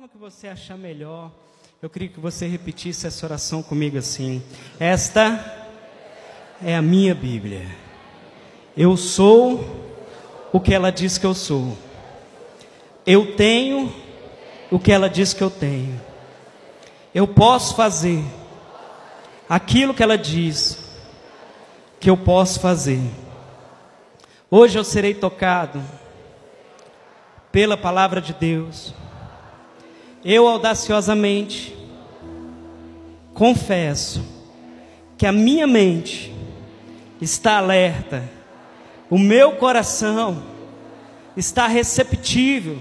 forma que você achar melhor, eu queria que você repetisse essa oração comigo assim: Esta é a minha Bíblia. Eu sou o que ela diz que eu sou. Eu tenho o que ela diz que eu tenho. Eu posso fazer aquilo que ela diz que eu posso fazer. Hoje eu serei tocado pela palavra de Deus. Eu audaciosamente confesso que a minha mente está alerta, o meu coração está receptível,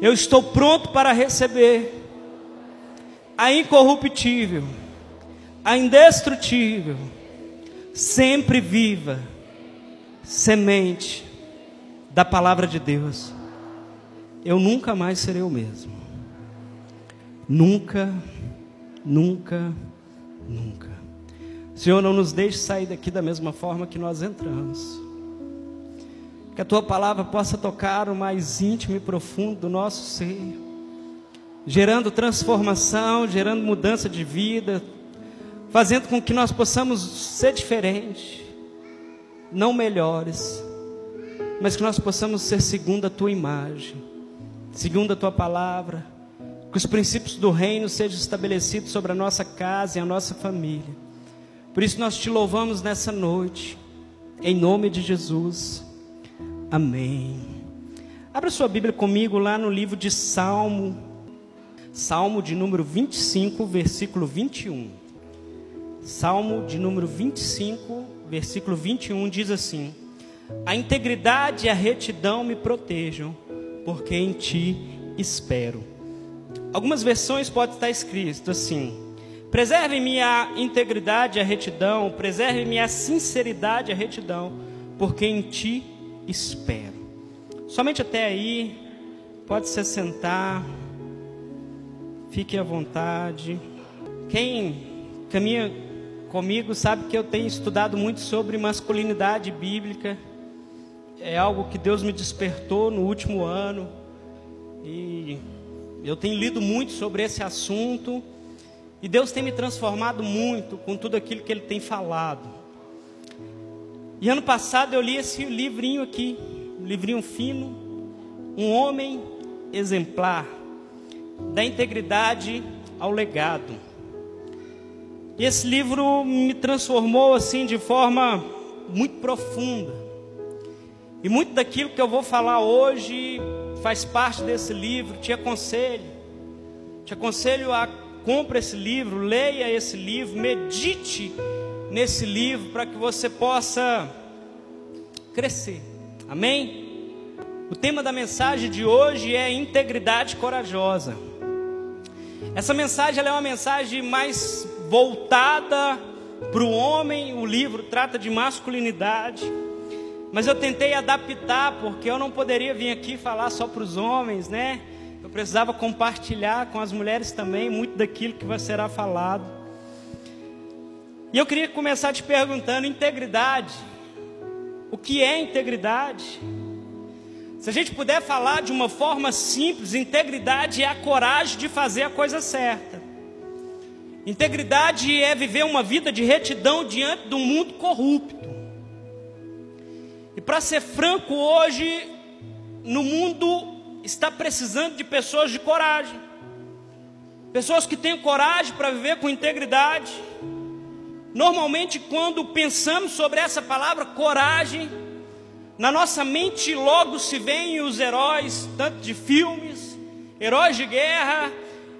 eu estou pronto para receber a incorruptível, a indestrutível, sempre viva semente da palavra de Deus. Eu nunca mais serei o mesmo. Nunca, nunca, nunca. Senhor, não nos deixe sair daqui da mesma forma que nós entramos. Que a tua palavra possa tocar o mais íntimo e profundo do nosso ser, gerando transformação, gerando mudança de vida, fazendo com que nós possamos ser diferentes, não melhores, mas que nós possamos ser segundo a tua imagem, segundo a tua palavra, que os princípios do reino sejam estabelecidos sobre a nossa casa e a nossa família. Por isso nós te louvamos nessa noite, em nome de Jesus. Amém. Abra sua Bíblia comigo lá no livro de Salmo, Salmo de número 25, versículo 21. Salmo de número 25, versículo 21 diz assim: A integridade e a retidão me protejam, porque em ti espero. Algumas versões pode estar escrito assim: Preserve-me a integridade e a retidão, preserve-me a sinceridade e a retidão, porque em ti espero. Somente até aí, pode se sentar, fique à vontade. Quem caminha comigo sabe que eu tenho estudado muito sobre masculinidade bíblica. É algo que Deus me despertou no último ano. E eu tenho lido muito sobre esse assunto. E Deus tem me transformado muito com tudo aquilo que Ele tem falado. E ano passado eu li esse livrinho aqui, um livrinho fino, um homem exemplar, da integridade ao legado. E esse livro me transformou assim de forma muito profunda. E muito daquilo que eu vou falar hoje faz parte desse livro. Te aconselho, te aconselho a compre esse livro, leia esse livro, medite nesse livro para que você possa crescer. Amém? O tema da mensagem de hoje é integridade corajosa. Essa mensagem é uma mensagem mais voltada para o homem. O livro trata de masculinidade, mas eu tentei adaptar porque eu não poderia vir aqui falar só para os homens, né? Eu precisava compartilhar com as mulheres também muito daquilo que será falado. E eu queria começar te perguntando: integridade. O que é integridade? Se a gente puder falar de uma forma simples, integridade é a coragem de fazer a coisa certa. Integridade é viver uma vida de retidão diante de um mundo corrupto. E para ser franco, hoje, no mundo está precisando de pessoas de coragem. Pessoas que têm coragem para viver com integridade. Normalmente, quando pensamos sobre essa palavra coragem, na nossa mente logo se veem os heróis, tanto de filmes, heróis de guerra,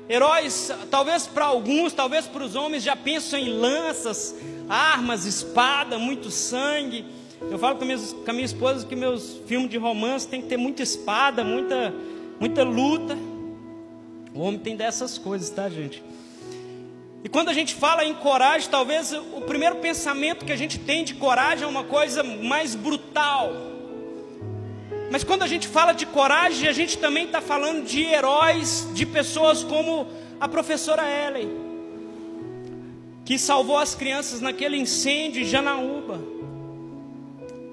heróis, talvez para alguns, talvez para os homens já pensam em lanças, armas, espada, muito sangue. Eu falo com, minhas, com a minha esposa que meus filmes de romance tem que ter muita espada, muita, muita luta. O homem tem dessas coisas, tá, gente? E quando a gente fala em coragem, talvez o primeiro pensamento que a gente tem de coragem é uma coisa mais brutal. Mas quando a gente fala de coragem, a gente também está falando de heróis, de pessoas como a professora Ellen, que salvou as crianças naquele incêndio em Janaúba.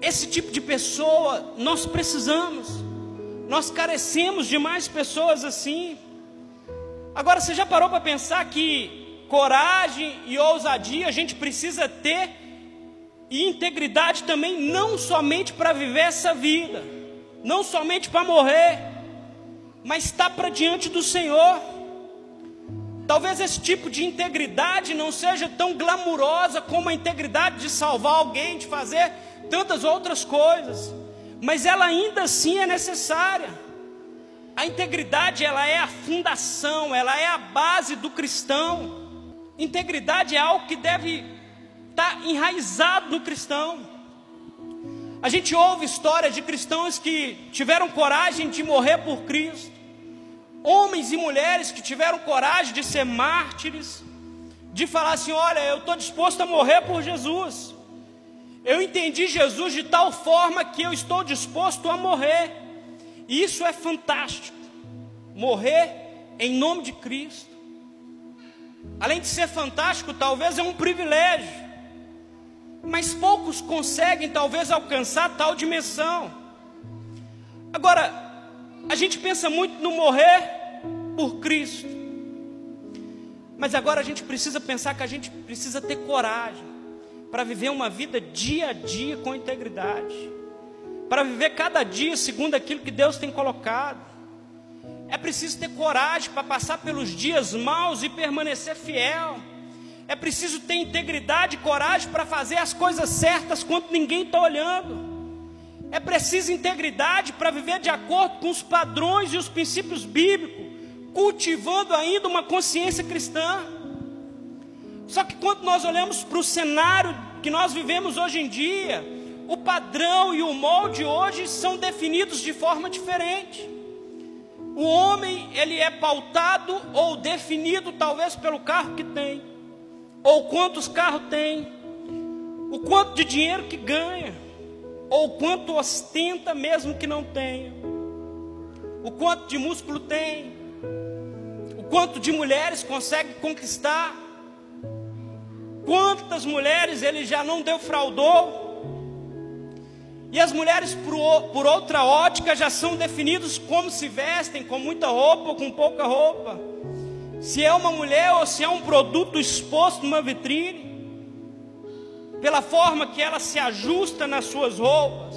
Esse tipo de pessoa nós precisamos, nós carecemos de mais pessoas assim. Agora, você já parou para pensar que coragem e ousadia a gente precisa ter e integridade também, não somente para viver essa vida, não somente para morrer, mas estar para diante do Senhor. Talvez esse tipo de integridade não seja tão glamurosa como a integridade de salvar alguém, de fazer tantas outras coisas, mas ela ainda assim é necessária. A integridade ela é a fundação, ela é a base do cristão. Integridade é algo que deve estar enraizado no cristão. A gente ouve histórias de cristãos que tiveram coragem de morrer por Cristo homens e mulheres que tiveram coragem de ser mártires, de falar assim: olha, eu estou disposto a morrer por Jesus. Eu entendi Jesus de tal forma que eu estou disposto a morrer. E isso é fantástico. Morrer em nome de Cristo. Além de ser fantástico, talvez é um privilégio. Mas poucos conseguem, talvez, alcançar tal dimensão. Agora, a gente pensa muito no morrer por Cristo. Mas agora a gente precisa pensar que a gente precisa ter coragem para viver uma vida dia a dia com integridade, para viver cada dia segundo aquilo que Deus tem colocado. É preciso ter coragem para passar pelos dias maus e permanecer fiel. É preciso ter integridade e coragem para fazer as coisas certas quando ninguém está olhando. É preciso integridade para viver de acordo com os padrões e os princípios bíblicos, cultivando ainda uma consciência cristã. Só que quando nós olhamos para o cenário que nós vivemos hoje em dia, o padrão e o molde hoje são definidos de forma diferente. O homem, ele é pautado ou definido talvez pelo carro que tem, ou quantos carros tem, o quanto de dinheiro que ganha ou quanto ostenta mesmo que não tenha, o quanto de músculo tem, o quanto de mulheres consegue conquistar, quantas mulheres ele já não defraudou, e as mulheres, por, outra ótica, já são definidas como se vestem, com muita roupa ou com pouca roupa. Se é uma mulher ou se é um produto exposto numa vitrine pela forma que ela se ajusta nas suas roupas.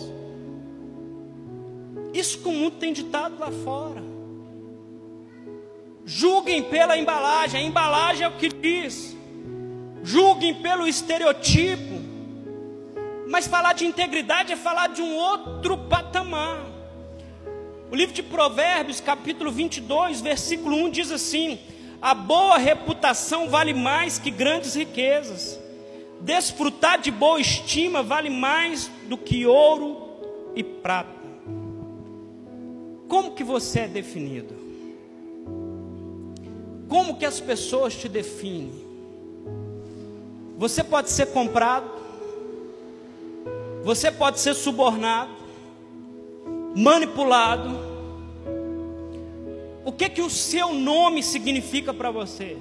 Isso que o mundo tem ditado lá fora. Julguem pela embalagem, a embalagem é o que diz. Julguem pelo estereotipo. Mas falar de integridade é falar de um outro patamar. O livro de Provérbios, capítulo 22, versículo 1 diz assim: A boa reputação vale mais que grandes riquezas Desfrutar de boa estima vale mais do que ouro e prata. Como que você é definido? Como que as pessoas te definem? Você pode ser comprado, você pode ser subornado, manipulado. O que que o seu nome significa para você?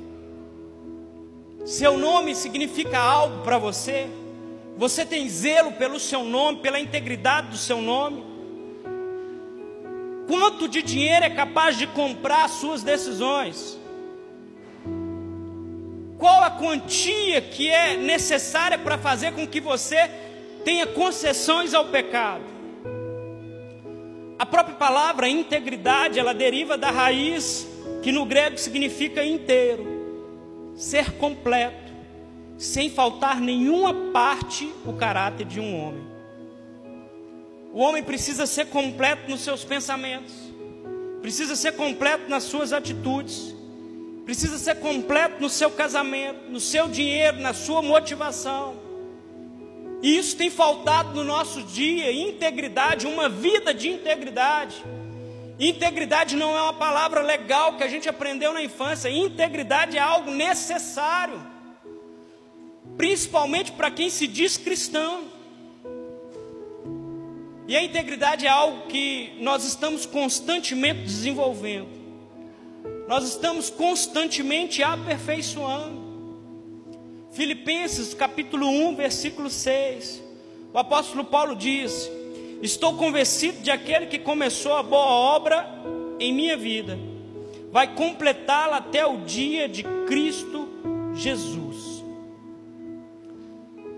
Seu nome significa algo para você? Você tem zelo pelo seu nome, pela integridade do seu nome? Quanto de dinheiro é capaz de comprar suas decisões? Qual a quantia que é necessária para fazer com que você tenha concessões ao pecado? A própria palavra integridade, ela deriva da raiz que no grego significa inteiro ser completo, sem faltar nenhuma parte o caráter de um homem. O homem precisa ser completo nos seus pensamentos, precisa ser completo nas suas atitudes, precisa ser completo no seu casamento, no seu dinheiro, na sua motivação. E isso tem faltado no nosso dia, integridade, uma vida de integridade. Integridade não é uma palavra legal que a gente aprendeu na infância. Integridade é algo necessário, principalmente para quem se diz cristão. E a integridade é algo que nós estamos constantemente desenvolvendo, nós estamos constantemente aperfeiçoando. Filipenses capítulo 1, versículo 6, o apóstolo Paulo diz: Estou convencido de aquele que começou a boa obra em minha vida, vai completá-la até o dia de Cristo Jesus.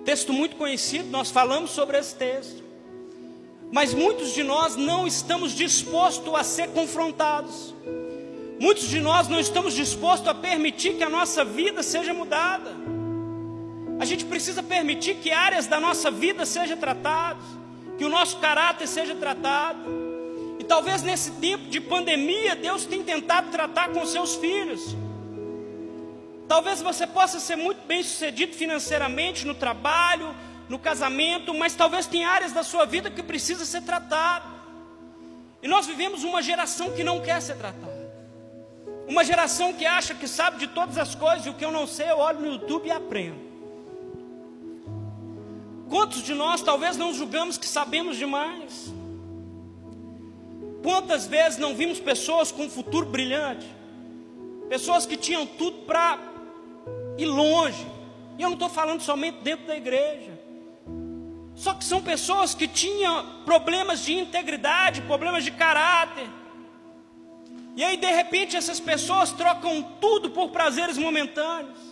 Texto muito conhecido, nós falamos sobre esse texto. Mas muitos de nós não estamos dispostos a ser confrontados. Muitos de nós não estamos dispostos a permitir que a nossa vida seja mudada. A gente precisa permitir que áreas da nossa vida sejam tratadas, que o nosso caráter seja tratado. E talvez nesse tempo de pandemia, Deus tenha tentado tratar com seus filhos. Talvez você possa ser muito bem sucedido financeiramente, no trabalho, no casamento, mas talvez tenha áreas da sua vida que precisa ser tratado. E nós vivemos uma geração que não quer ser tratada. Uma geração que acha que sabe de todas as coisas e o que eu não sei, eu olho no YouTube e aprendo. Quantos de nós talvez não julgamos que sabemos demais? Quantas vezes não vimos pessoas com um futuro brilhante? Pessoas que tinham tudo para ir longe. E eu não estou falando somente dentro da igreja. Só que são pessoas que tinham problemas de integridade, problemas de caráter. E aí, de repente, essas pessoas trocam tudo por prazeres momentâneos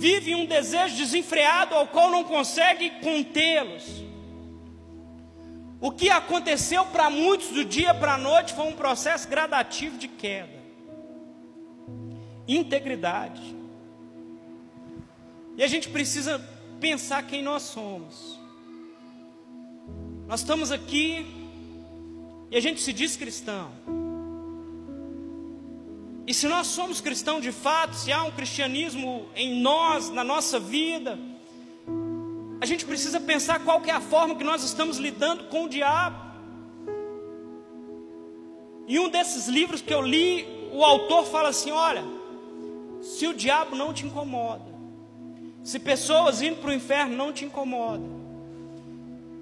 vive um desejo desenfreado ao qual não consegue contê-los. O que aconteceu para muitos do dia para a noite foi um processo gradativo de queda. Integridade. E a gente precisa pensar quem nós somos. Nós estamos aqui e a gente se diz cristão. E se nós somos cristãos de fato, se há um cristianismo em nós, na nossa vida, a gente precisa pensar qual é a forma que nós estamos lidando com o diabo. Em um desses livros que eu li, o autor fala assim: olha, se o diabo não te incomoda, se pessoas indo para o inferno não te incomodam,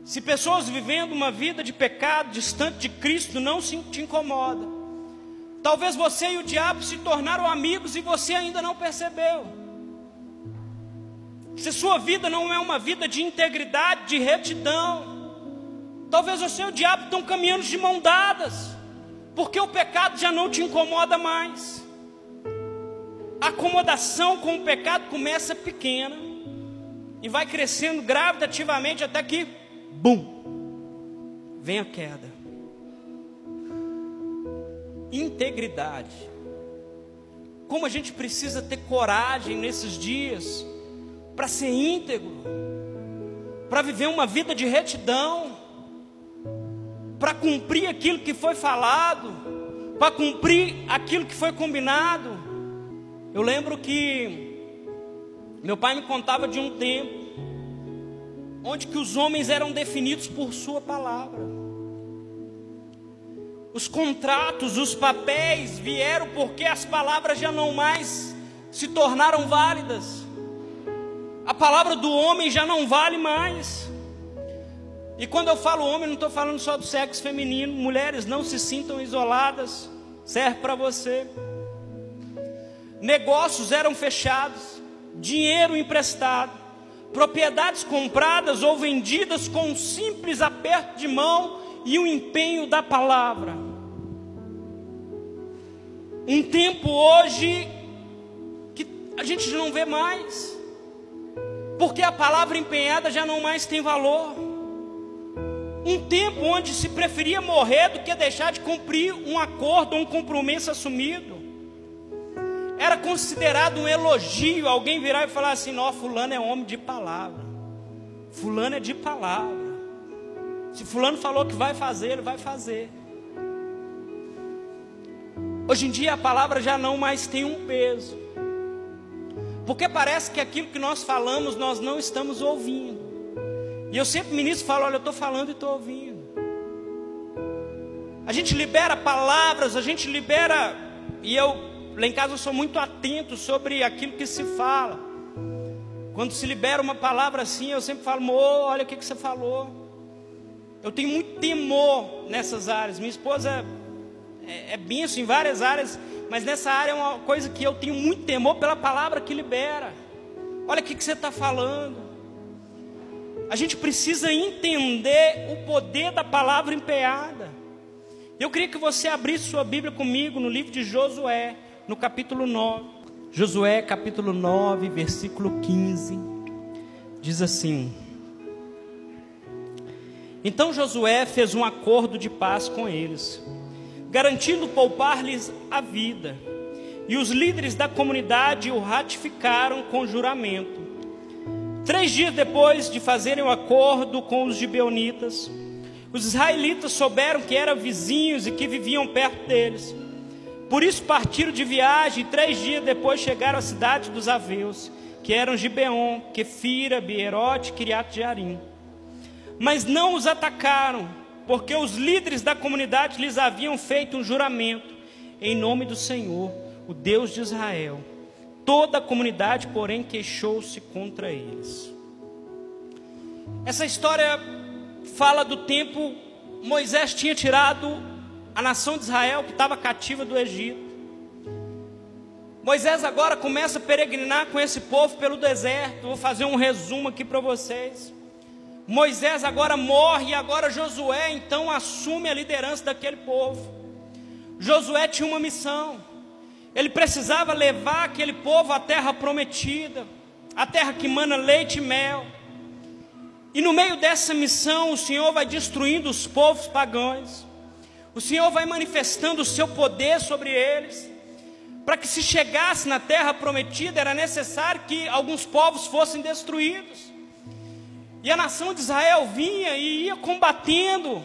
se pessoas vivendo uma vida de pecado distante de Cristo não te incomodam, Talvez você e o diabo se tornaram amigos e você ainda não percebeu. Se sua vida não é uma vida de integridade, de retidão, talvez você e o diabo estão caminhando de mão dadas, porque o pecado já não te incomoda mais. A acomodação com o pecado começa pequena e vai crescendo gravitativamente até que, bum, vem a queda integridade. Como a gente precisa ter coragem nesses dias para ser íntegro, para viver uma vida de retidão, para cumprir aquilo que foi falado, para cumprir aquilo que foi combinado. Eu lembro que meu pai me contava de um tempo onde que os homens eram definidos por sua palavra. Os contratos, os papéis vieram porque as palavras já não mais se tornaram válidas. A palavra do homem já não vale mais. E quando eu falo homem, não estou falando só do sexo feminino. Mulheres, não se sintam isoladas. Serve para você. Negócios eram fechados, dinheiro emprestado, propriedades compradas ou vendidas com um simples aperto de mão e o empenho da palavra. Um tempo hoje que a gente não vê mais, porque a palavra empenhada já não mais tem valor. Um tempo onde se preferia morrer do que deixar de cumprir um acordo, um compromisso assumido. Era considerado um elogio alguém virar e falar assim: Não, Fulano é homem de palavra. Fulano é de palavra. Se Fulano falou que vai fazer, ele vai fazer. Hoje em dia a palavra já não mais tem um peso. Porque parece que aquilo que nós falamos nós não estamos ouvindo. E eu sempre ministro falo, olha, eu estou falando e estou ouvindo. A gente libera palavras, a gente libera, e eu lá em casa eu sou muito atento sobre aquilo que se fala. Quando se libera uma palavra assim, eu sempre falo, olha o que, que você falou. Eu tenho muito temor nessas áreas. Minha esposa é, é benção em várias áreas, mas nessa área é uma coisa que eu tenho muito temor pela palavra que libera. Olha o que, que você está falando. A gente precisa entender o poder da palavra empeada. Eu queria que você abrisse sua Bíblia comigo no livro de Josué, no capítulo 9. Josué, capítulo 9, versículo 15. Diz assim: Então Josué fez um acordo de paz com eles, garantindo poupar-lhes a vida. E os líderes da comunidade o ratificaram com juramento. Três dias depois de fazerem o acordo com os gibeonitas, os israelitas souberam que eram vizinhos e que viviam perto deles. Por isso partiram de viagem e três dias depois chegaram à cidade dos Aveus, que eram Gibeon, Kefira, Bierote e Kiriat Jearim. Mas não os atacaram, porque os líderes da comunidade lhes haviam feito um juramento em nome do Senhor, o Deus de Israel. Toda a comunidade, porém, queixou-se contra eles. Essa história fala do tempo Moisés tinha tirado a nação de Israel que estava cativa do Egito. Moisés agora começa a peregrinar com esse povo pelo deserto. Vou fazer um resumo aqui para vocês. Moisés agora morre e agora Josué então assume a liderança daquele povo. Josué tinha uma missão. Ele precisava levar aquele povo à terra prometida, a terra que mana leite e mel. E no meio dessa missão, o Senhor vai destruindo os povos pagãos. O Senhor vai manifestando o seu poder sobre eles. Para que se chegasse na terra prometida, era necessário que alguns povos fossem destruídos. E a nação de Israel vinha e ia combatendo.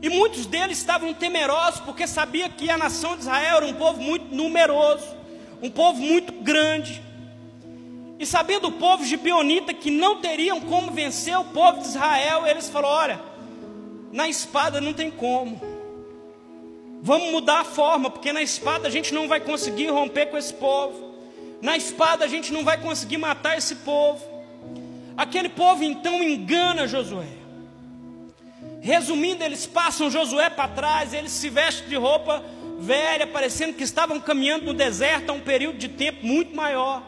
E muitos deles estavam temerosos, porque sabia que a nação de Israel era um povo muito numeroso, um povo muito grande. E sabendo o povo gibeonita que não teriam como vencer o povo de Israel, eles falaram: olha, na espada não tem como. Vamos mudar a forma, porque na espada a gente não vai conseguir romper com esse povo. Na espada a gente não vai conseguir matar esse povo. Aquele povo então engana Josué. Resumindo, eles passam Josué para trás, eles se vestem de roupa velha, parecendo que estavam caminhando no deserto há um período de tempo muito maior.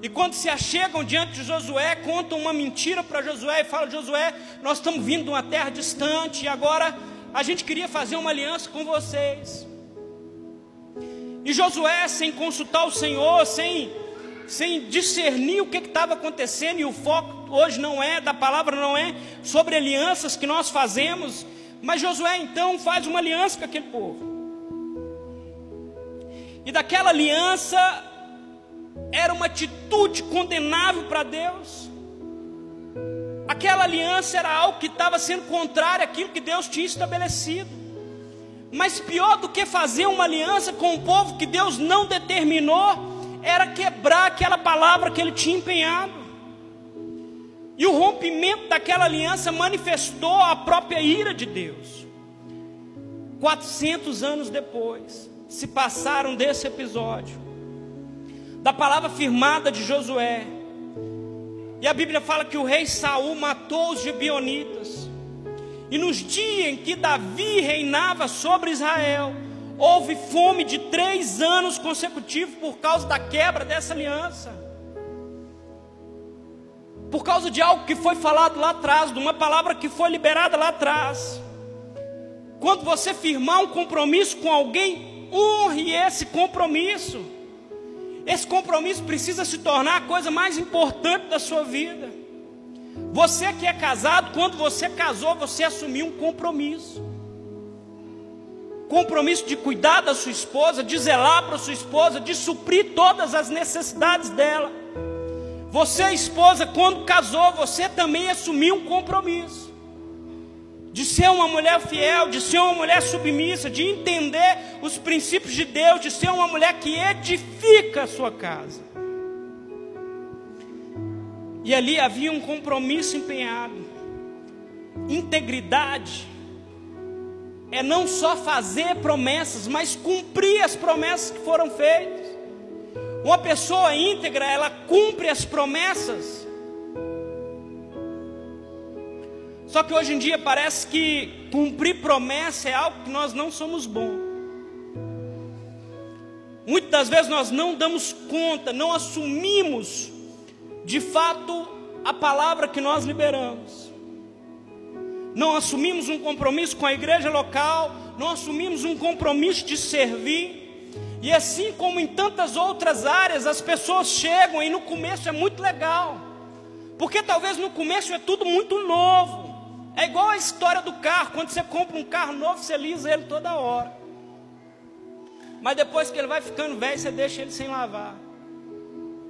E quando se achegam diante de Josué, contam uma mentira para Josué e falam: Josué, nós estamos vindo de uma terra distante e agora a gente queria fazer uma aliança com vocês. E Josué, sem consultar o Senhor, sem, sem discernir o que estava acontecendo, e o foco hoje não é, da palavra não é sobre alianças que nós fazemos, mas Josué então faz uma aliança com aquele povo. E daquela aliança era uma atitude condenável para Deus. Aquela aliança era algo que estava sendo contrário àquilo que Deus tinha estabelecido. Mas pior do que fazer uma aliança com um povo que Deus não determinou, era quebrar aquela palavra que ele tinha empenhado. E o rompimento daquela aliança manifestou a própria ira de Deus. 400 anos depois, se passaram desse episódio da palavra firmada de Josué. E a Bíblia fala que o rei Saul matou os gibeonitas. E nos dias em que Davi reinava sobre Israel, houve fome de três anos consecutivos por causa da quebra dessa aliança. Por causa de algo que foi falado lá atrás, de uma palavra que foi liberada lá atrás. Quando você firmar um compromisso com alguém, honre esse compromisso. Esse compromisso precisa se tornar a coisa mais importante da sua vida. Você que é casado, quando você casou, você assumiu um compromisso. Compromisso de cuidar da sua esposa, de zelar para sua esposa, de suprir todas as necessidades dela. Você, esposa, quando casou, você também assumiu um compromisso de ser uma mulher fiel, de ser uma mulher submissa, de entender os princípios de Deus, de ser uma mulher que edifica a sua casa. E ali havia um compromisso empenhado. Integridade é não só fazer promessas, mas cumprir as promessas que foram feitas. Uma pessoa íntegra, ela cumpre as promessas Só que hoje em dia parece que cumprir promessa é algo que nós não somos bons. Muitas das vezes nós não damos conta, não assumimos de fato a palavra que nós liberamos. Não assumimos um compromisso com a igreja local, não assumimos um compromisso de servir. E assim como em tantas outras áreas, as pessoas chegam e no começo é muito legal, porque talvez no começo é tudo muito novo. É igual a história do carro, quando você compra um carro novo, você lisa ele toda hora. Mas depois que ele vai ficando velho, você deixa ele sem lavar.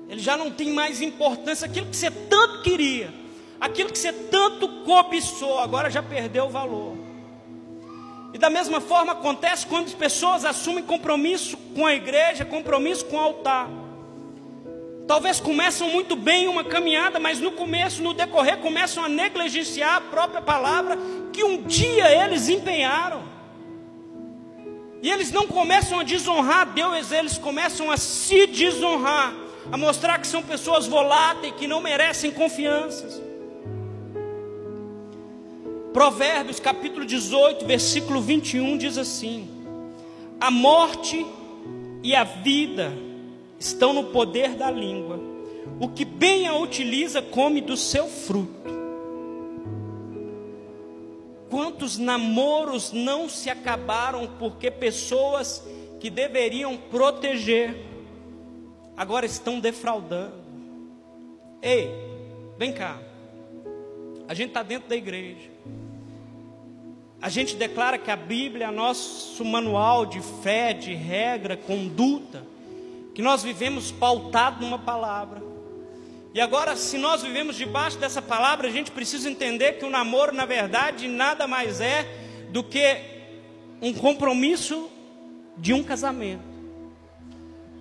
Ele já não tem mais importância, aquilo que você tanto queria, aquilo que você tanto cobiçou, agora já perdeu o valor. E da mesma forma acontece quando as pessoas assumem compromisso com a igreja, compromisso com o altar. Talvez começam muito bem uma caminhada, mas no começo, no decorrer, começam a negligenciar a própria palavra que um dia eles empenharam. E eles não começam a desonrar Deus, eles começam a se desonrar, a mostrar que são pessoas voláteis, que não merecem confianças. Provérbios capítulo 18, versículo 21 diz assim: A morte e a vida estão no poder da língua. O que bem a utiliza come do seu fruto. Quantos namoros não se acabaram porque pessoas que deveriam proteger agora estão defraudando? Ei, vem cá. A gente está dentro da igreja. A gente declara que a Bíblia é nosso manual de fé, de regra, conduta que nós vivemos pautado numa palavra. E agora, se nós vivemos debaixo dessa palavra, a gente precisa entender que o namoro, na verdade, nada mais é do que um compromisso de um casamento.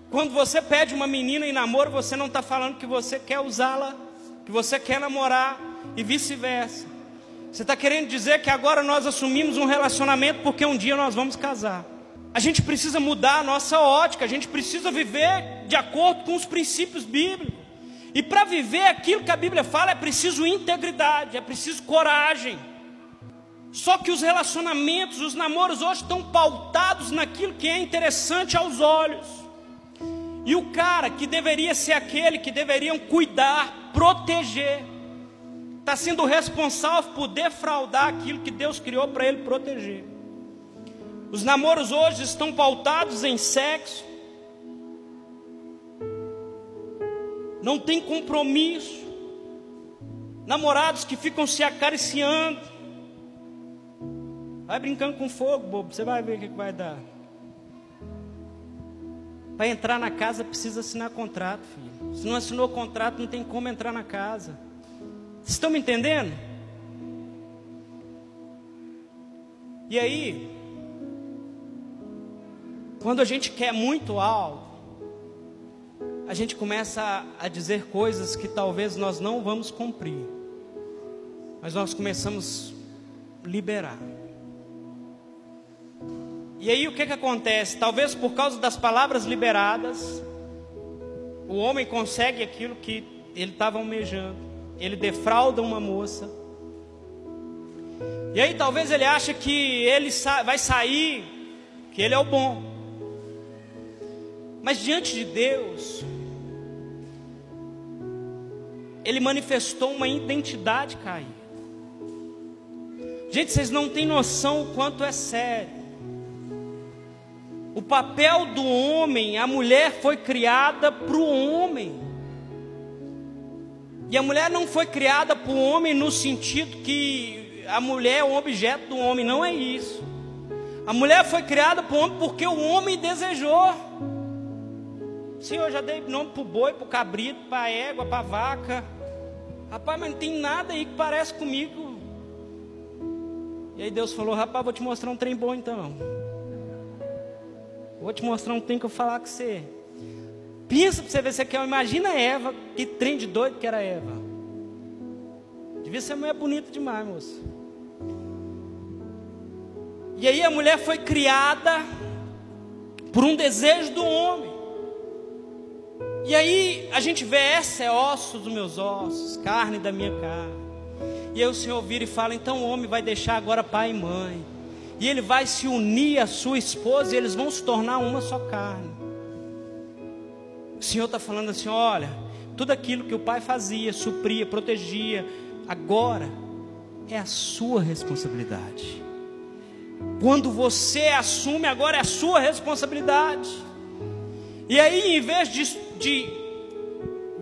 Quando você pede uma menina em namoro, você não está falando que você quer usá-la, que você quer namorar e vice-versa. Você está querendo dizer que agora nós assumimos um relacionamento porque um dia nós vamos casar. A gente precisa mudar a nossa ótica, a gente precisa viver de acordo com os princípios bíblicos. E para viver aquilo que a Bíblia fala é preciso integridade, é preciso coragem. Só que os relacionamentos, os namoros hoje estão pautados naquilo que é interessante aos olhos. E o cara que deveria ser aquele que deveriam cuidar, proteger, está sendo responsável por defraudar aquilo que Deus criou para ele proteger. Os namoros hoje estão pautados em sexo. Não tem compromisso. Namorados que ficam se acariciando. Vai brincando com fogo, bobo. Você vai ver o que vai dar. Para entrar na casa precisa assinar contrato, filho. Se não assinou contrato, não tem como entrar na casa. Estão me entendendo? E aí, quando a gente quer muito algo, a gente começa a dizer coisas que talvez nós não vamos cumprir, mas nós começamos a liberar. E aí o que, que acontece? Talvez por causa das palavras liberadas, o homem consegue aquilo que ele estava almejando, ele defrauda uma moça. E aí talvez ele acha que ele vai sair, que ele é o bom. Mas diante de Deus, ele manifestou uma identidade caída. Gente, vocês não têm noção o quanto é sério. O papel do homem, a mulher foi criada para o homem. E a mulher não foi criada para o homem no sentido que a mulher é um objeto do homem, não é isso. A mulher foi criada para o homem porque o homem desejou. Senhor, eu já dei nome para o boi, para o cabrito, para a égua, para a vaca. Rapaz, mas não tem nada aí que parece comigo. E aí Deus falou, rapaz, vou te mostrar um trem bom então. Vou te mostrar um trem que eu falar com você. Pensa para você ver se quer. Imagina a Eva, que trem de doido que era Eva. Devia ser mulher bonita demais, moça. E aí a mulher foi criada por um desejo do homem. E aí a gente vê, essa é osso dos meus ossos, carne da minha carne. E aí o Senhor vira e fala: então o homem vai deixar agora pai e mãe. E ele vai se unir à sua esposa e eles vão se tornar uma só carne. O Senhor está falando assim: olha, tudo aquilo que o pai fazia, supria, protegia, agora é a sua responsabilidade. Quando você assume, agora é a sua responsabilidade. E aí, em vez de, de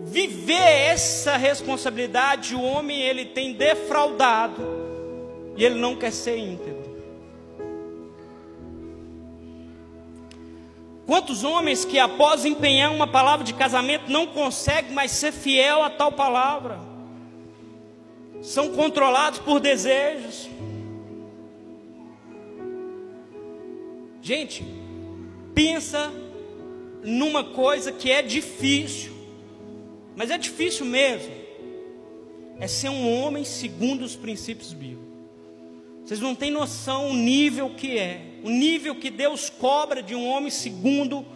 viver essa responsabilidade, o homem ele tem defraudado e ele não quer ser íntegro. Quantos homens que após empenhar uma palavra de casamento não conseguem mais ser fiel a tal palavra? São controlados por desejos. Gente, pensa numa coisa que é difícil, mas é difícil mesmo. É ser um homem segundo os princípios bíblicos. Vocês não têm noção o nível que é, o nível que Deus cobra de um homem segundo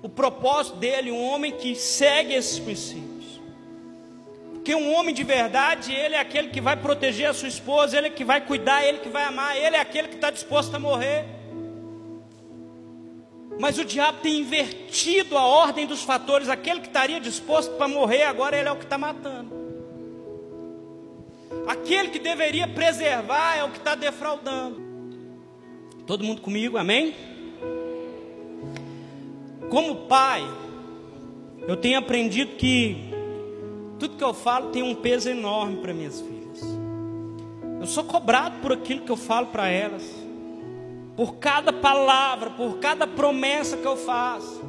o propósito dele, um homem que segue esses princípios. Porque um homem de verdade, ele é aquele que vai proteger a sua esposa, ele é que vai cuidar, ele que vai amar, ele é aquele que está disposto a morrer. Mas o diabo tem invertido a ordem dos fatores. Aquele que estaria disposto para morrer, agora ele é o que está matando. Aquele que deveria preservar é o que está defraudando. Todo mundo comigo, amém? Como pai, eu tenho aprendido que tudo que eu falo tem um peso enorme para minhas filhas. Eu sou cobrado por aquilo que eu falo para elas por cada palavra, por cada promessa que eu faço.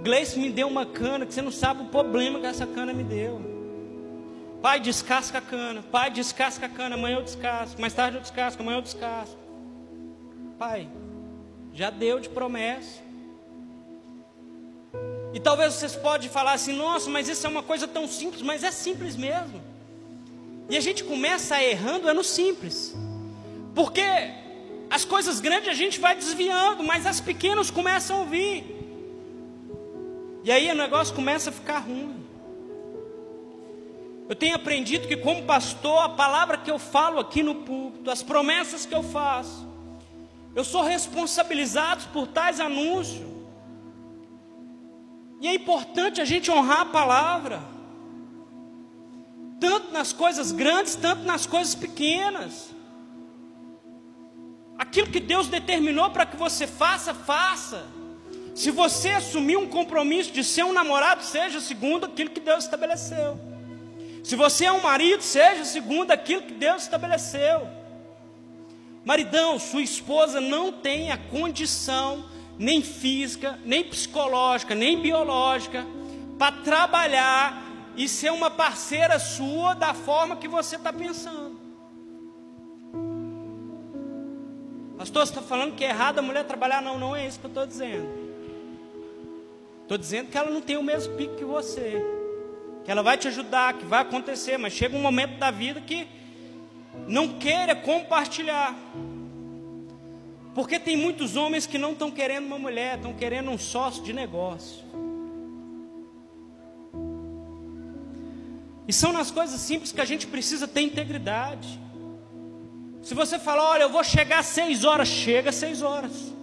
Gleice me deu uma cana que você não sabe o problema que essa cana me deu. Pai, descasca a cana. Pai, descasca a cana. Amanhã eu descasco. Mais tarde eu descasco. Amanhã eu descasco. Pai, já deu de promessa. E talvez vocês podem falar assim: nossa, mas isso é uma coisa tão simples. Mas é simples mesmo. E a gente começa errando é no simples. Porque as coisas grandes a gente vai desviando, mas as pequenas começam a vir. E aí o negócio começa a ficar ruim. Eu tenho aprendido que, como pastor, a palavra que eu falo aqui no púlpito, as promessas que eu faço, eu sou responsabilizado por tais anúncios. E é importante a gente honrar a palavra, tanto nas coisas grandes, tanto nas coisas pequenas. Aquilo que Deus determinou para que você faça, faça. Se você assumir um compromisso de ser um namorado, seja segundo aquilo que Deus estabeleceu. Se você é um marido, seja segundo aquilo que Deus estabeleceu. Maridão, sua esposa não tem a condição, nem física, nem psicológica, nem biológica, para trabalhar e ser uma parceira sua da forma que você está pensando. Pastor, você está falando que é errado a mulher trabalhar? Não, não é isso que eu estou dizendo. Estou dizendo que ela não tem o mesmo pico que você. Que ela vai te ajudar, que vai acontecer, mas chega um momento da vida que não queira compartilhar. Porque tem muitos homens que não estão querendo uma mulher, estão querendo um sócio de negócio. E são nas coisas simples que a gente precisa ter integridade. Se você falar, olha, eu vou chegar às seis horas, chega às seis horas.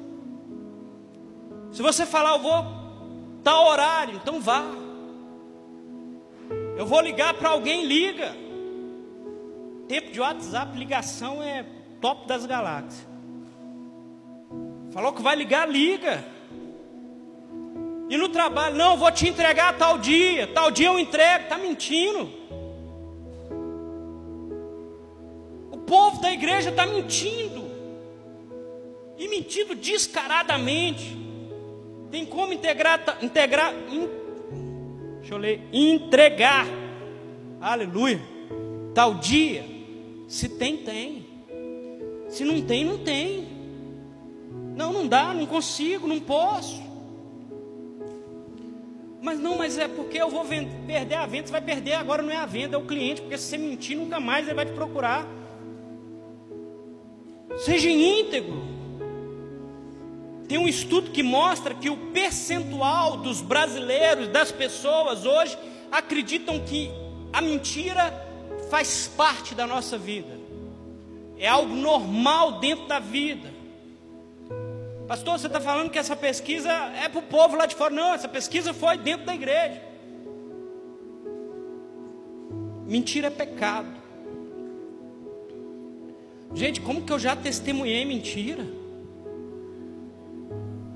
Se você falar, eu vou tal horário, então vá. Eu vou ligar para alguém, liga. Tempo de WhatsApp, ligação é top das galáxias. Falou que vai ligar, liga. E no trabalho, não, vou te entregar tal dia, tal dia eu entrego, está mentindo. povo da igreja está mentindo. E mentindo descaradamente. Tem como integrar, integrar, in, deixa eu ler, entregar, aleluia, tal dia. Se tem, tem. Se não tem, não tem. Não, não dá, não consigo, não posso. Mas não, mas é porque eu vou vender, perder a venda, você vai perder agora não é a venda, é o cliente, porque se você mentir, nunca mais ele vai te procurar. Seja íntegro. Tem um estudo que mostra que o percentual dos brasileiros, das pessoas hoje, acreditam que a mentira faz parte da nossa vida. É algo normal dentro da vida. Pastor, você está falando que essa pesquisa é para o povo lá de fora. Não, essa pesquisa foi dentro da igreja. Mentira é pecado. Gente, como que eu já testemunhei mentira?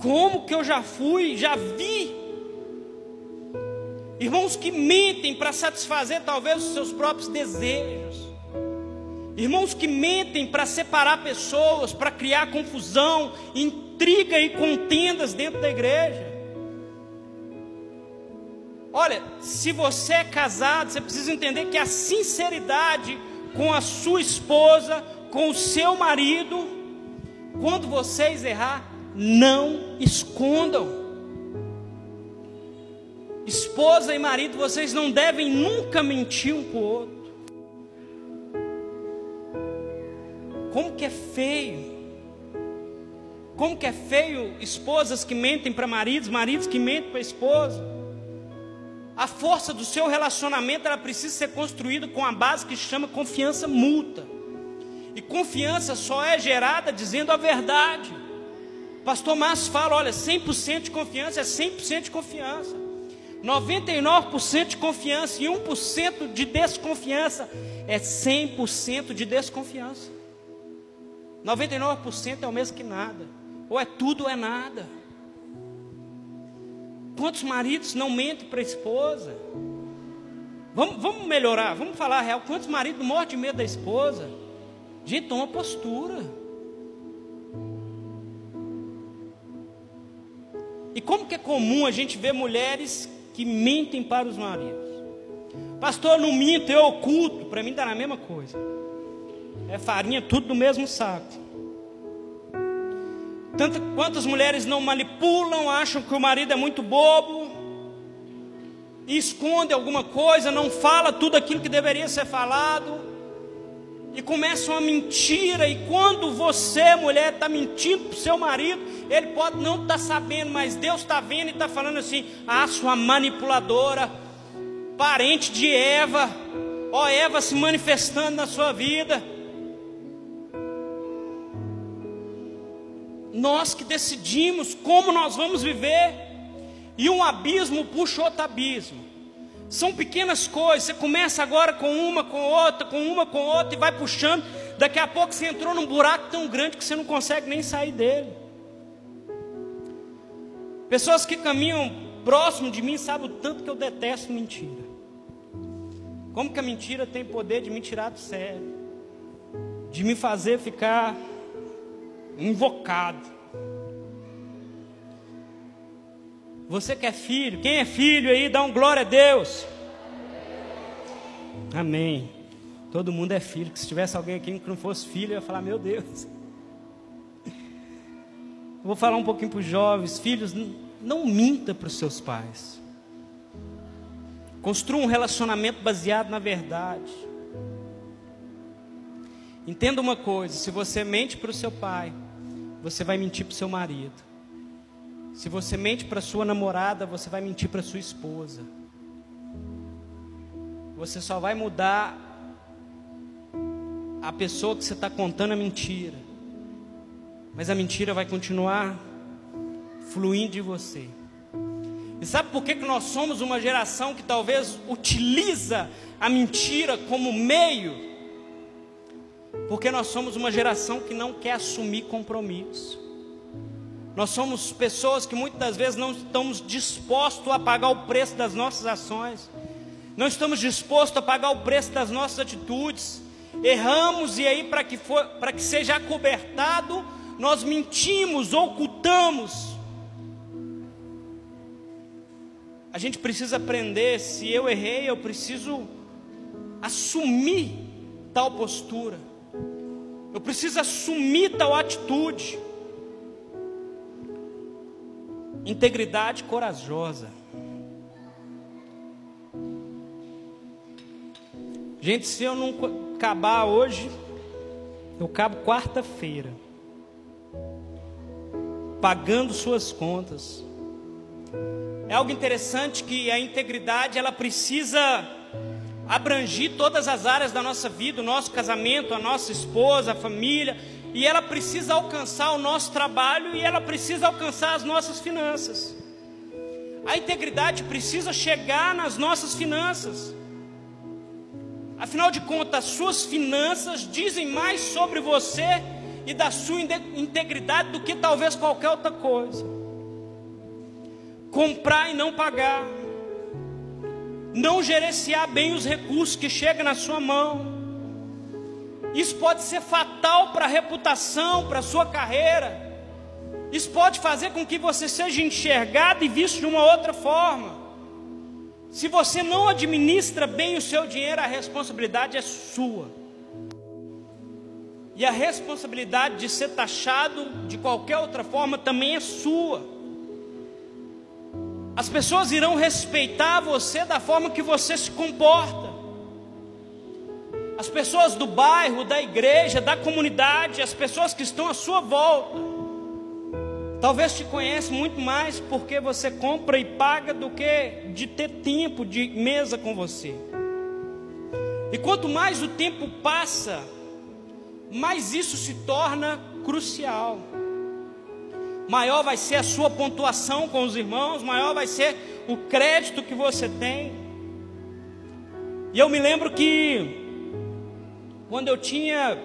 Como que eu já fui, já vi irmãos que mentem para satisfazer talvez os seus próprios desejos, irmãos que mentem para separar pessoas, para criar confusão, intriga e contendas dentro da igreja. Olha, se você é casado, você precisa entender que a sinceridade com a sua esposa, com o seu marido, quando vocês errar, não escondam. Esposa e marido, vocês não devem nunca mentir um para o outro. Como que é feio. Como que é feio esposas que mentem para maridos, maridos que mentem para esposa. A força do seu relacionamento ela precisa ser construída com a base que chama confiança mútua. E confiança só é gerada dizendo a verdade. Pastor Márcio fala, olha, 100% de confiança é 100% de confiança. 99% de confiança e 1% de desconfiança é 100% de desconfiança. 99% é o mesmo que nada. Ou é tudo ou é nada. Quantos maridos não mentem para a esposa? Vamos, vamos melhorar, vamos falar a real. Quantos maridos morrem de medo da esposa? Gente, toma postura. E como que é comum a gente ver mulheres que mentem para os maridos. Pastor, não minto, eu oculto. Para mim está na mesma coisa. É farinha, tudo do mesmo saco. Tanto quantas mulheres não manipulam, acham que o marido é muito bobo, esconde alguma coisa, não fala tudo aquilo que deveria ser falado e começa uma mentira, e quando você, mulher, está mentindo para o seu marido, ele pode não estar tá sabendo, mas Deus está vendo e está falando assim: ah, sua manipuladora, parente de Eva, ó Eva se manifestando na sua vida. Nós que decidimos como nós vamos viver, e um abismo puxa outro abismo. São pequenas coisas. Você começa agora com uma, com outra, com uma, com outra e vai puxando. Daqui a pouco você entrou num buraco tão grande que você não consegue nem sair dele. Pessoas que caminham próximo de mim sabem o tanto que eu detesto mentira. Como que a mentira tem poder de me tirar do sério, de me fazer ficar invocado. Você que é filho, quem é filho aí, dá um glória a Deus. Amém. Todo mundo é filho. Que se tivesse alguém aqui que não fosse filho, eu ia falar: Meu Deus. Eu vou falar um pouquinho para os jovens: Filhos, não minta para os seus pais. Construa um relacionamento baseado na verdade. Entenda uma coisa: se você mente para o seu pai, você vai mentir para o seu marido. Se você mente para sua namorada, você vai mentir para sua esposa. Você só vai mudar a pessoa que você está contando a mentira. Mas a mentira vai continuar fluindo de você. E sabe por que, que nós somos uma geração que talvez utiliza a mentira como meio? Porque nós somos uma geração que não quer assumir compromisso. Nós somos pessoas que muitas vezes não estamos dispostos a pagar o preço das nossas ações, não estamos dispostos a pagar o preço das nossas atitudes. Erramos e aí para que for, que seja acobertado, nós mentimos, ocultamos. A gente precisa aprender, se eu errei, eu preciso assumir tal postura. Eu preciso assumir tal atitude. Integridade corajosa. Gente, se eu não acabar hoje, eu acabo quarta-feira. Pagando suas contas. É algo interessante que a integridade ela precisa abrangir todas as áreas da nossa vida, o nosso casamento, a nossa esposa, a família, e ela precisa alcançar o nosso trabalho e ela precisa alcançar as nossas finanças. A integridade precisa chegar nas nossas finanças. Afinal de contas, suas finanças dizem mais sobre você e da sua integridade do que talvez qualquer outra coisa. Comprar e não pagar, não gerenciar bem os recursos que chegam na sua mão. Isso pode ser fatal para a reputação, para a sua carreira. Isso pode fazer com que você seja enxergado e visto de uma outra forma. Se você não administra bem o seu dinheiro, a responsabilidade é sua. E a responsabilidade de ser taxado de qualquer outra forma também é sua. As pessoas irão respeitar você da forma que você se comporta. As pessoas do bairro, da igreja, da comunidade, as pessoas que estão à sua volta Talvez te conheça muito mais porque você compra e paga do que de ter tempo de mesa com você. E quanto mais o tempo passa, mais isso se torna crucial. Maior vai ser a sua pontuação com os irmãos, maior vai ser o crédito que você tem. E eu me lembro que quando eu tinha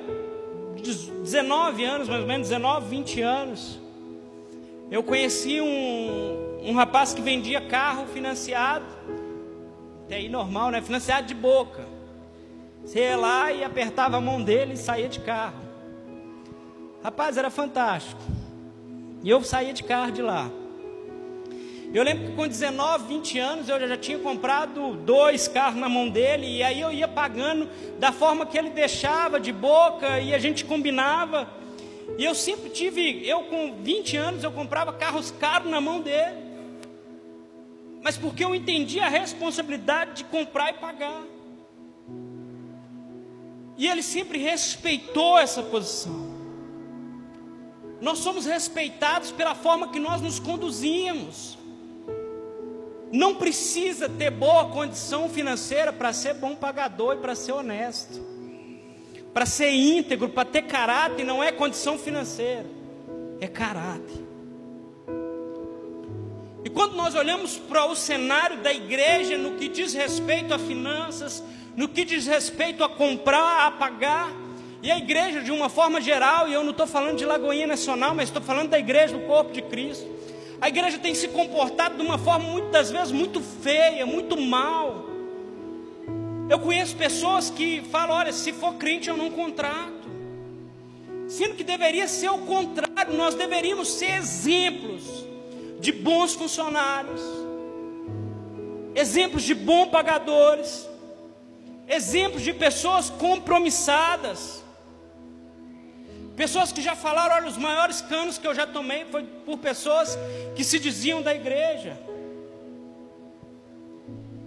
19 anos, mais ou menos 19, 20 anos, eu conheci um, um rapaz que vendia carro financiado, até aí normal, né? Financiado de boca. Você ia lá e apertava a mão dele e saía de carro. Rapaz, era fantástico. E eu saía de carro de lá. Eu lembro que com 19, 20 anos eu já tinha comprado dois carros na mão dele, e aí eu ia pagando da forma que ele deixava de boca, e a gente combinava. E eu sempre tive, eu com 20 anos, eu comprava carros caros na mão dele. Mas porque eu entendi a responsabilidade de comprar e pagar. E ele sempre respeitou essa posição. Nós somos respeitados pela forma que nós nos conduzimos. Não precisa ter boa condição financeira para ser bom pagador e para ser honesto para ser íntegro, para ter caráter, não é condição financeira, é caráter. E quando nós olhamos para o cenário da igreja no que diz respeito a finanças, no que diz respeito a comprar, a pagar, e a igreja de uma forma geral, e eu não estou falando de Lagoinha Nacional, mas estou falando da igreja do corpo de Cristo. A igreja tem se comportado de uma forma muitas vezes muito feia, muito mal. Eu conheço pessoas que falam: olha, se for crente eu não contrato. Sendo que deveria ser o contrário, nós deveríamos ser exemplos de bons funcionários, exemplos de bons pagadores, exemplos de pessoas compromissadas, pessoas que já falaram: olha, os maiores canos que eu já tomei foi por pessoas que se diziam da igreja.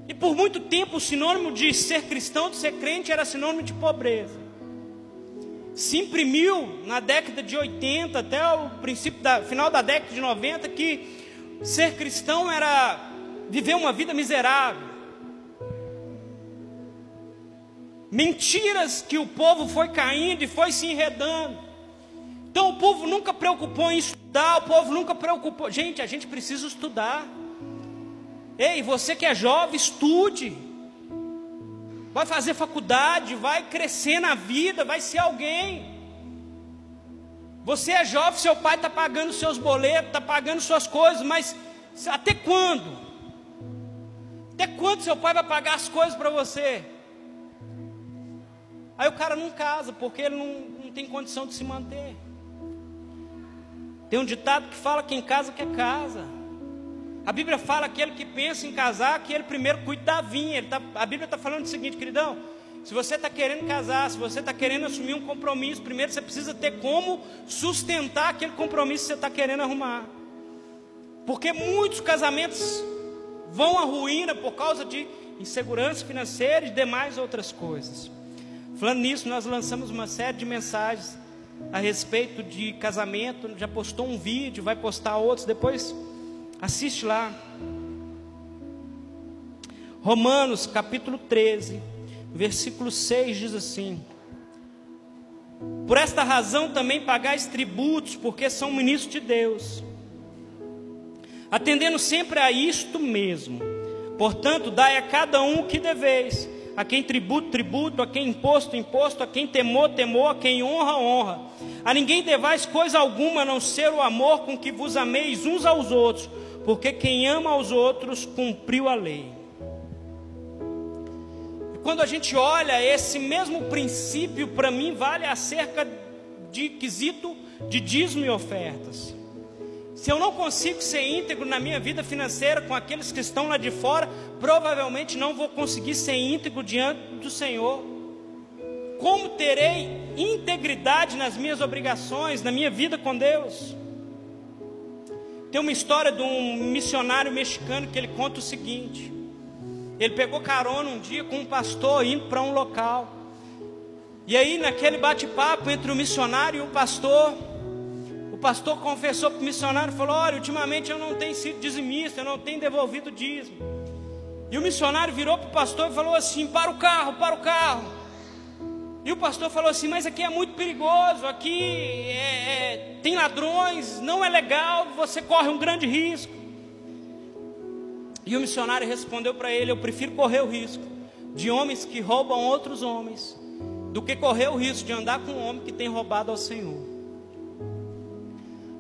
E por muito tempo o sinônimo de ser cristão, de ser crente, era sinônimo de pobreza. Se imprimiu na década de 80 até o princípio da final da década de 90 que ser cristão era viver uma vida miserável. Mentiras que o povo foi caindo e foi se enredando. Então o povo nunca preocupou em estudar, o povo nunca preocupou. Gente, a gente precisa estudar. Ei, você que é jovem, estude. Vai fazer faculdade, vai crescer na vida, vai ser alguém. Você é jovem, seu pai está pagando seus boletos, está pagando suas coisas, mas até quando? Até quando seu pai vai pagar as coisas para você? Aí o cara não casa, porque ele não, não tem condição de se manter. Tem um ditado que fala: quem casa quer casa. A Bíblia fala aquele que pensa em casar, que ele primeiro cuida da vinha. Tá, a Bíblia está falando o seguinte, queridão: se você está querendo casar, se você está querendo assumir um compromisso, primeiro você precisa ter como sustentar aquele compromisso que você está querendo arrumar. Porque muitos casamentos vão à ruína por causa de insegurança financeira e demais outras coisas. Falando nisso, nós lançamos uma série de mensagens a respeito de casamento. Já postou um vídeo, vai postar outros depois. Assiste lá. Romanos capítulo 13, versículo 6 diz assim: Por esta razão também pagais tributos, porque são ministros de Deus, atendendo sempre a isto mesmo. Portanto, dai a cada um o que deveis, a quem tributo, tributo, a quem imposto, imposto, a quem temor, temor, a quem honra, honra. A ninguém devais coisa alguma a não ser o amor com que vos ameis uns aos outros, porque quem ama aos outros cumpriu a lei. Quando a gente olha esse mesmo princípio, para mim vale acerca de quesito de dízimo e ofertas. Se eu não consigo ser íntegro na minha vida financeira com aqueles que estão lá de fora, provavelmente não vou conseguir ser íntegro diante do Senhor. Como terei integridade nas minhas obrigações, na minha vida com Deus? Tem uma história de um missionário mexicano que ele conta o seguinte: ele pegou carona um dia com um pastor indo para um local. E aí, naquele bate-papo entre o missionário e o pastor, pastor confessou para o missionário, falou: olha, ultimamente eu não tenho sido dizimista, eu não tenho devolvido dízimo. E o missionário virou para o pastor e falou assim: para o carro, para o carro. E o pastor falou assim: mas aqui é muito perigoso, aqui é, é, tem ladrões, não é legal, você corre um grande risco. E o missionário respondeu para ele: eu prefiro correr o risco de homens que roubam outros homens, do que correr o risco de andar com um homem que tem roubado ao Senhor.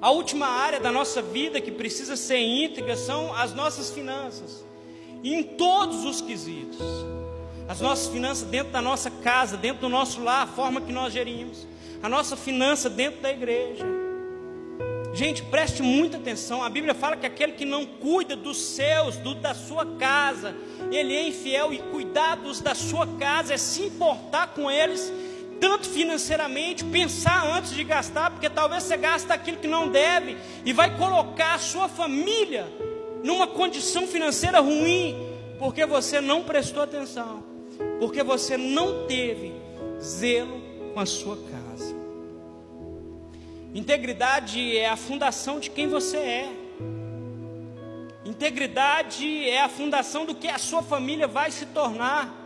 A última área da nossa vida que precisa ser íntegra são as nossas finanças, em todos os quesitos. As nossas finanças dentro da nossa casa, dentro do nosso lar, a forma que nós gerimos, a nossa finança dentro da igreja. Gente, preste muita atenção. A Bíblia fala que aquele que não cuida dos seus, do, da sua casa, ele é infiel e cuidar dos da sua casa é se importar com eles tanto financeiramente, pensar antes de gastar, porque talvez você gasta aquilo que não deve e vai colocar a sua família numa condição financeira ruim, porque você não prestou atenção, porque você não teve zelo com a sua casa. Integridade é a fundação de quem você é. Integridade é a fundação do que a sua família vai se tornar.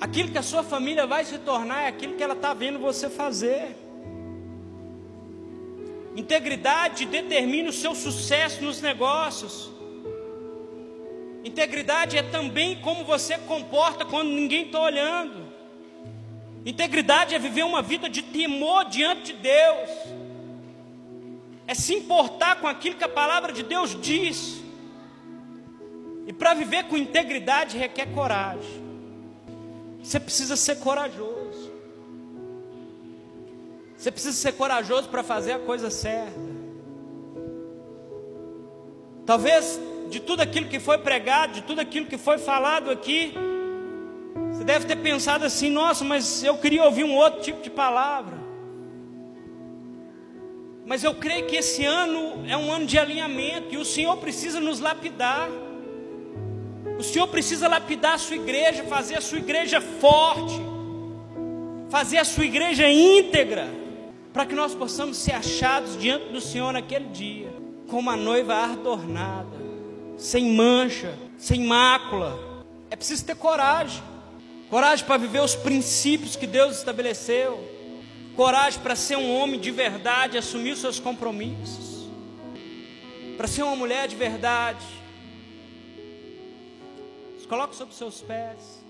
Aquilo que a sua família vai se tornar é aquilo que ela está vendo você fazer. Integridade determina o seu sucesso nos negócios. Integridade é também como você comporta quando ninguém está olhando. Integridade é viver uma vida de temor diante de Deus. É se importar com aquilo que a palavra de Deus diz. E para viver com integridade requer coragem. Você precisa ser corajoso. Você precisa ser corajoso para fazer a coisa certa. Talvez de tudo aquilo que foi pregado, de tudo aquilo que foi falado aqui, você deve ter pensado assim: nossa, mas eu queria ouvir um outro tipo de palavra. Mas eu creio que esse ano é um ano de alinhamento e o Senhor precisa nos lapidar. O Senhor precisa lapidar a sua igreja, fazer a sua igreja forte, fazer a sua igreja íntegra, para que nós possamos ser achados diante do Senhor naquele dia, como uma noiva adornada, sem mancha, sem mácula. É preciso ter coragem. Coragem para viver os princípios que Deus estabeleceu, coragem para ser um homem de verdade, assumir os seus compromissos, para ser uma mulher de verdade Coloque sobre seus pés.